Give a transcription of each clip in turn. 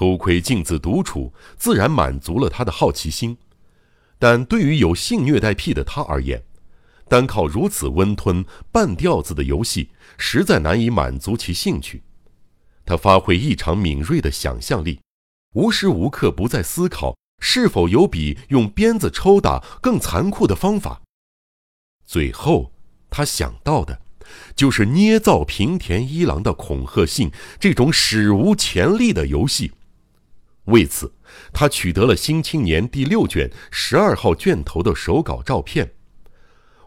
偷窥镜子独处，自然满足了他的好奇心。但对于有性虐待癖的他而言，单靠如此温吞半吊子的游戏，实在难以满足其兴趣。他发挥异常敏锐的想象力，无时无刻不在思考是否有比用鞭子抽打更残酷的方法。最后，他想到的，就是捏造平田一郎的恐吓信这种史无前例的游戏。为此，他取得了《新青年》第六卷十二号卷头的手稿照片。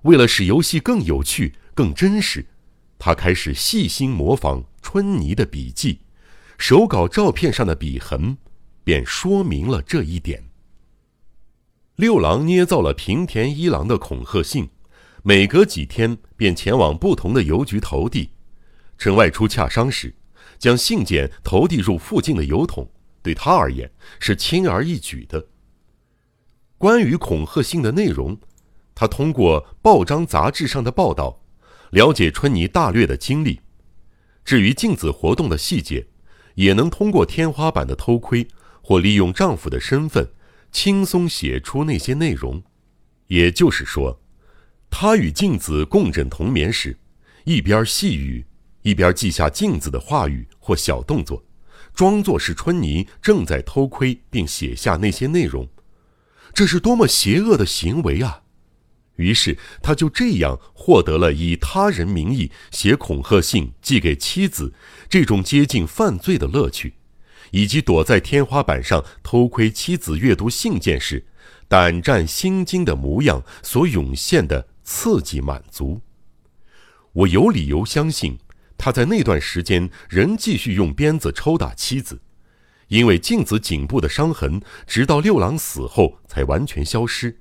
为了使游戏更有趣、更真实，他开始细心模仿春泥的笔迹，手稿照片上的笔痕便说明了这一点。六郎捏造了平田一郎的恐吓信，每隔几天便前往不同的邮局投递，趁外出洽商时，将信件投递入附近的邮筒。对他而言是轻而易举的。关于恐吓信的内容，他通过报章杂志上的报道，了解春妮大略的经历。至于镜子活动的细节，也能通过天花板的偷窥或利用丈夫的身份，轻松写出那些内容。也就是说，他与镜子共枕同眠时，一边细语，一边记下镜子的话语或小动作。装作是春妮正在偷窥，并写下那些内容，这是多么邪恶的行为啊！于是他就这样获得了以他人名义写恐吓信寄给妻子这种接近犯罪的乐趣，以及躲在天花板上偷窥妻子阅读信件时胆战心惊的模样所涌现的刺激满足。我有理由相信。他在那段时间仍继续用鞭子抽打妻子，因为镜子颈部的伤痕直到六郎死后才完全消失。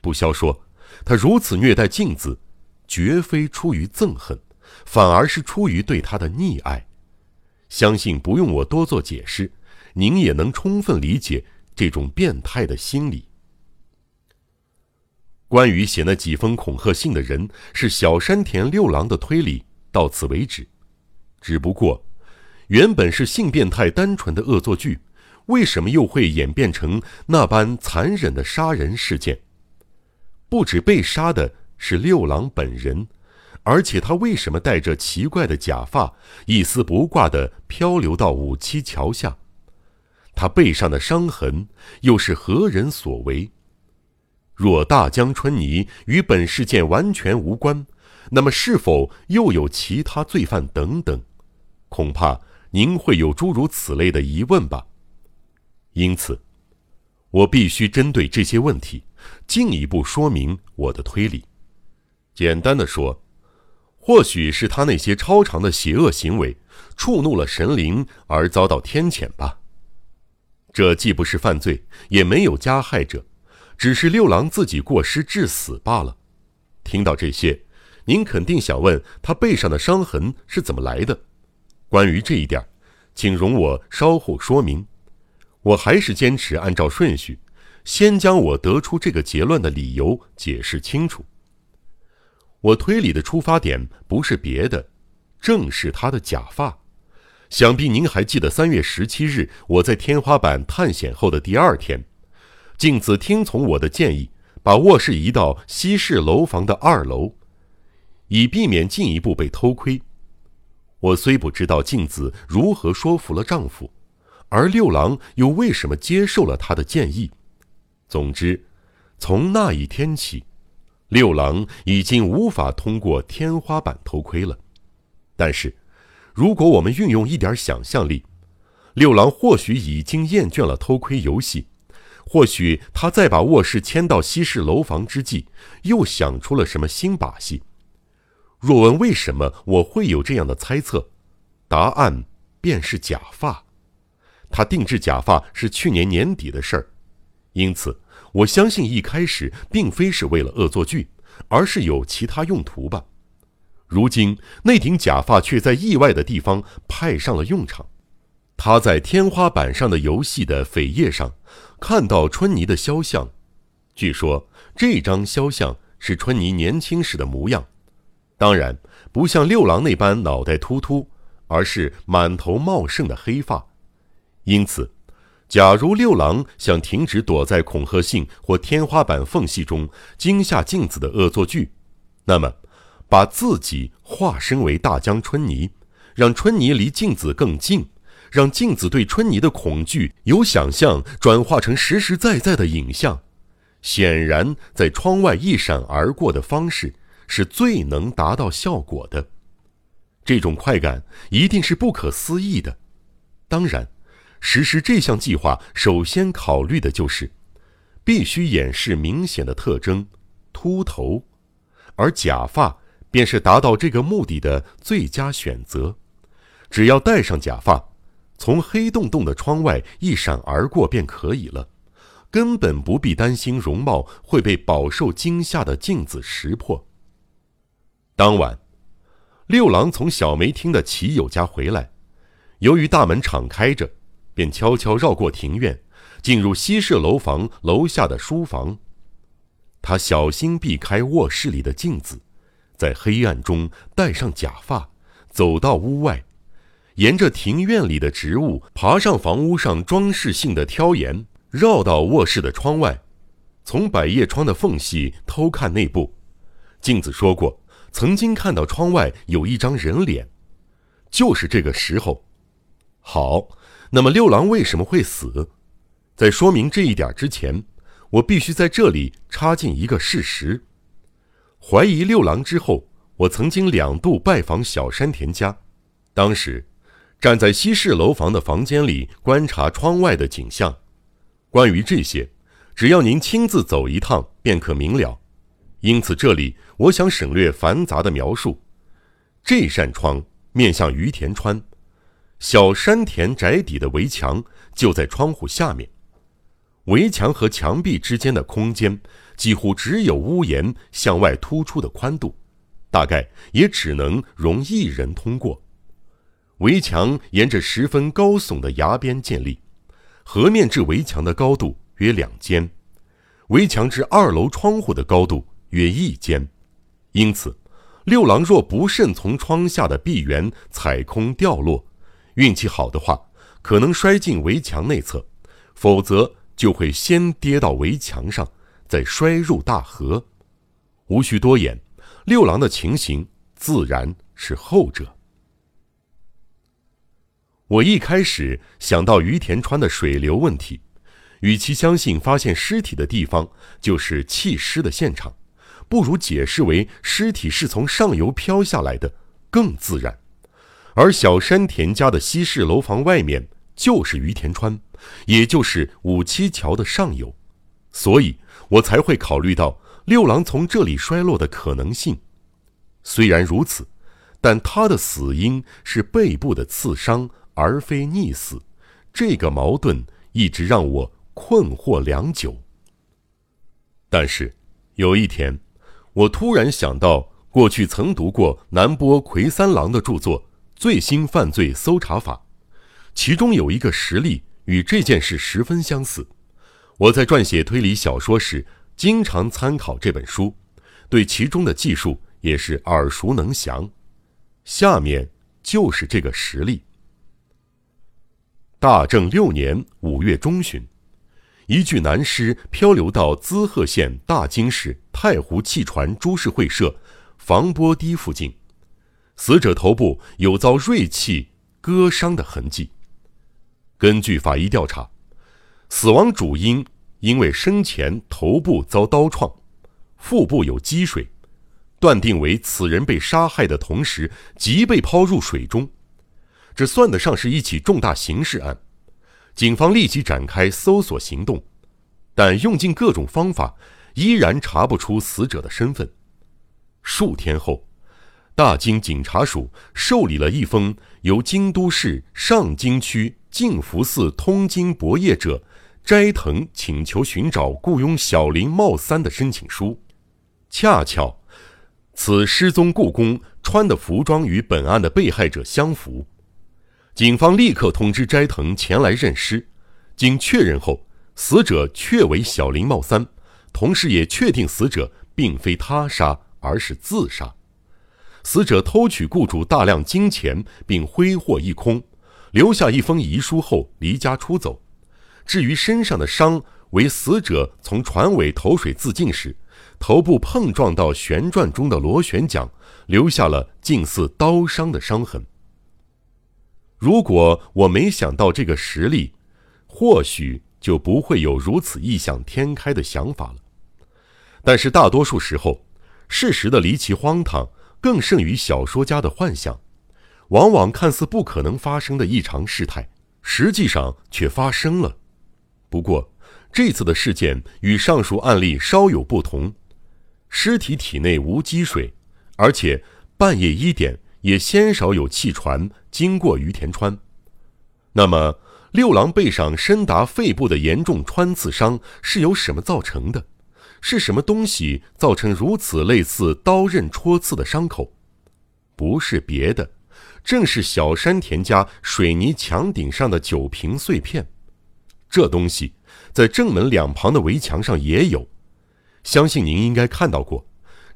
不消说，他如此虐待镜子，绝非出于憎恨，反而是出于对他的溺爱。相信不用我多做解释，您也能充分理解这种变态的心理。关于写那几封恐吓信的人是小山田六郎的推理到此为止。只不过，原本是性变态单纯的恶作剧，为什么又会演变成那般残忍的杀人事件？不止被杀的是六郎本人，而且他为什么戴着奇怪的假发，一丝不挂地漂流到五七桥下？他背上的伤痕又是何人所为？若大江春泥与本事件完全无关，那么是否又有其他罪犯等等？恐怕您会有诸如此类的疑问吧，因此，我必须针对这些问题进一步说明我的推理。简单的说，或许是他那些超常的邪恶行为触怒了神灵而遭到天谴吧。这既不是犯罪，也没有加害者，只是六郎自己过失致死罢了。听到这些，您肯定想问他背上的伤痕是怎么来的。关于这一点，请容我稍后说明。我还是坚持按照顺序，先将我得出这个结论的理由解释清楚。我推理的出发点不是别的，正是他的假发。想必您还记得三月十七日我在天花板探险后的第二天，镜子听从我的建议，把卧室移到西式楼房的二楼，以避免进一步被偷窥。我虽不知道镜子如何说服了丈夫，而六郎又为什么接受了他的建议。总之，从那一天起，六郎已经无法通过天花板偷窥了。但是，如果我们运用一点想象力，六郎或许已经厌倦了偷窥游戏，或许他在把卧室迁到西式楼房之际，又想出了什么新把戏。若问为什么我会有这样的猜测，答案便是假发。他定制假发是去年年底的事儿，因此我相信一开始并非是为了恶作剧，而是有其他用途吧。如今那顶假发却在意外的地方派上了用场。他在天花板上的游戏的扉页上看到春妮的肖像，据说这张肖像是春妮年轻时的模样。当然不像六郎那般脑袋秃秃，而是满头茂盛的黑发，因此假如六郎想停止躲在恐吓信或天花板缝隙中惊吓镜子的恶作剧，那么，把自己化身为大江春泥，让春泥离镜子更近，让镜子对春泥的恐惧由想象转化成实实在在的影像，显然在窗外一闪而过的方式是最能达到效果的。这种快感一定是不可思议的。当然。实施这项计划，首先考虑的就是，必须掩饰明显的特征——秃头，而假发便是达到这个目的的最佳选择。只要戴上假发，从黑洞洞的窗外一闪而过便可以了，根本不必担心容貌会被饱受惊吓的镜子识破。当晚，六郎从小梅厅的骑友家回来，由于大门敞开着。便悄悄绕过庭院，进入西式楼房楼下的书房。他小心避开卧室里的镜子，在黑暗中戴上假发，走到屋外，沿着庭院里的植物爬上房屋上装饰性的挑檐，绕到卧室的窗外，从百叶窗的缝隙偷看内部。镜子说过，曾经看到窗外有一张人脸，就是这个时候。好。那么六郎为什么会死？在说明这一点之前，我必须在这里插进一个事实：怀疑六郎之后，我曾经两度拜访小山田家。当时，站在西式楼房的房间里观察窗外的景象。关于这些，只要您亲自走一趟便可明了。因此，这里我想省略繁杂的描述。这扇窗面向于田川。小山田宅邸的围墙就在窗户下面，围墙和墙壁之间的空间几乎只有屋檐向外突出的宽度，大概也只能容一人通过。围墙沿着十分高耸的崖边建立，河面至围墙的高度约两间，围墙至二楼窗户的高度约一间，因此，六郎若不慎从窗下的壁垣踩空掉落。运气好的话，可能摔进围墙内侧；否则，就会先跌到围墙上，再摔入大河。无需多言，六郎的情形自然是后者。我一开始想到于田川的水流问题，与其相信发现尸体的地方就是弃尸的现场，不如解释为尸体是从上游飘下来的，更自然。而小山田家的西式楼房外面就是于田川，也就是五七桥的上游，所以我才会考虑到六郎从这里摔落的可能性。虽然如此，但他的死因是背部的刺伤，而非溺死，这个矛盾一直让我困惑良久。但是有一天，我突然想到，过去曾读过南波魁三郎的著作。最新犯罪搜查法，其中有一个实例与这件事十分相似。我在撰写推理小说时，经常参考这本书，对其中的技术也是耳熟能详。下面就是这个实例：大正六年五月中旬，一具男尸漂流到滋贺县大津市太湖汽船株式会社防波堤附近。死者头部有遭锐器割伤的痕迹。根据法医调查，死亡主因因为生前头部遭刀创，腹部有积水，断定为此人被杀害的同时即被抛入水中。这算得上是一起重大刑事案。警方立即展开搜索行动，但用尽各种方法，依然查不出死者的身份。数天后。大京警察署受理了一封由京都市上京区净福寺通经博业者斋藤请求寻找雇佣小林茂三的申请书。恰巧，此失踪故宫穿的服装与本案的被害者相符。警方立刻通知斋藤前来认尸。经确认后，死者确为小林茂三，同时也确定死者并非他杀，而是自杀。死者偷取雇主大量金钱，并挥霍一空，留下一封遗书后离家出走。至于身上的伤，为死者从船尾投水自尽时，头部碰撞到旋转中的螺旋桨，留下了近似刀伤的伤痕。如果我没想到这个实例，或许就不会有如此异想天开的想法了。但是大多数时候，事实的离奇荒唐更胜于小说家的幻想。往往看似不可能发生的异常事态，实际上却发生了。不过，这次的事件与上述案例稍有不同，尸体体内无积水，而且半夜一点也鲜少有汽船经过于田川。那么，六郎背上深达肺部的严重穿刺伤是由什么造成的？是什么东西造成如此类似刀刃戳刺的伤口？不是别的。正是小山田家水泥墙顶上的酒瓶碎片，这东西在正门两旁的围墙上也有，相信您应该看到过。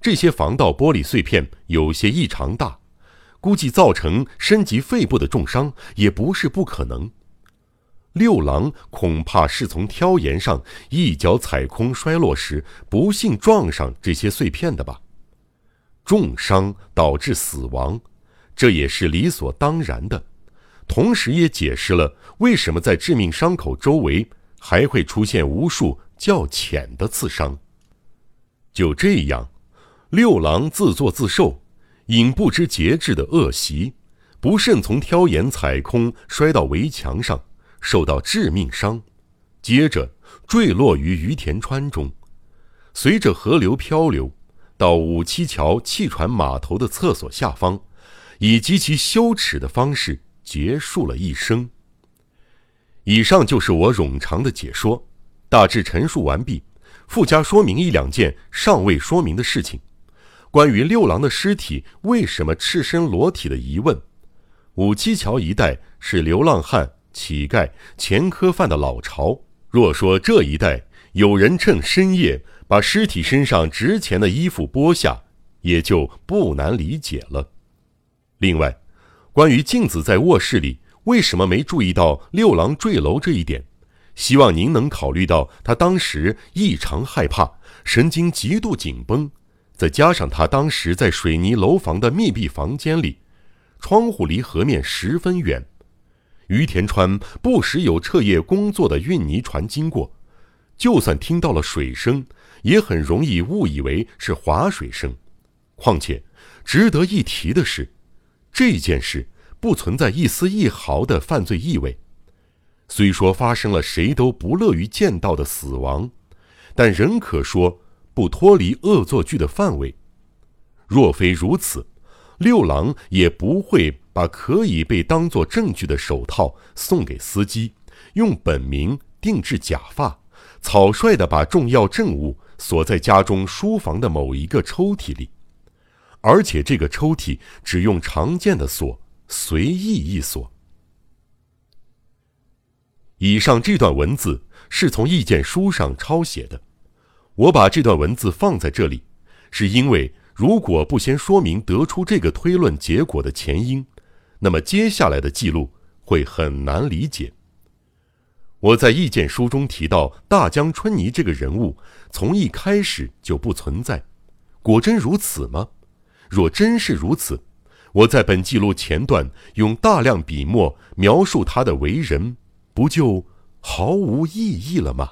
这些防盗玻璃碎片有些异常大，估计造成身及肺部的重伤也不是不可能。六郎恐怕是从挑檐上一脚踩空摔落时，不幸撞上这些碎片的吧？重伤导致死亡。这也是理所当然的，同时也解释了为什么在致命伤口周围还会出现无数较浅的刺伤。就这样，六郎自作自受，引不知节制的恶习，不慎从挑檐踩空，摔到围墙上，受到致命伤，接着坠落于于田川中，随着河流漂流，到五七桥汽船码头的厕所下方。以极其羞耻的方式结束了一生。以上就是我冗长的解说，大致陈述完毕，附加说明一两件尚未说明的事情。关于六郎的尸体为什么赤身裸体的疑问，五七桥一带是流浪汉、乞丐、前科犯的老巢。若说这一带有人趁深夜把尸体身上值钱的衣服剥下，也就不难理解了。另外，关于镜子在卧室里为什么没注意到六郎坠楼这一点，希望您能考虑到他当时异常害怕，神经极度紧绷，再加上他当时在水泥楼房的密闭房间里，窗户离河面十分远，于田川不时有彻夜工作的运泥船经过，就算听到了水声，也很容易误以为是划水声。况且，值得一提的是。这件事不存在一丝一毫的犯罪意味，虽说发生了谁都不乐于见到的死亡，但仍可说不脱离恶作剧的范围。若非如此，六郎也不会把可以被当作证据的手套送给司机，用本名定制假发，草率地把重要证物锁在家中书房的某一个抽屉里。而且这个抽屉只用常见的锁，随意一锁。以上这段文字是从意见书上抄写的，我把这段文字放在这里，是因为如果不先说明得出这个推论结果的前因，那么接下来的记录会很难理解。我在意见书中提到大江春泥这个人物从一开始就不存在，果真如此吗？若真是如此，我在本记录前段用大量笔墨描述他的为人，不就毫无意义了吗？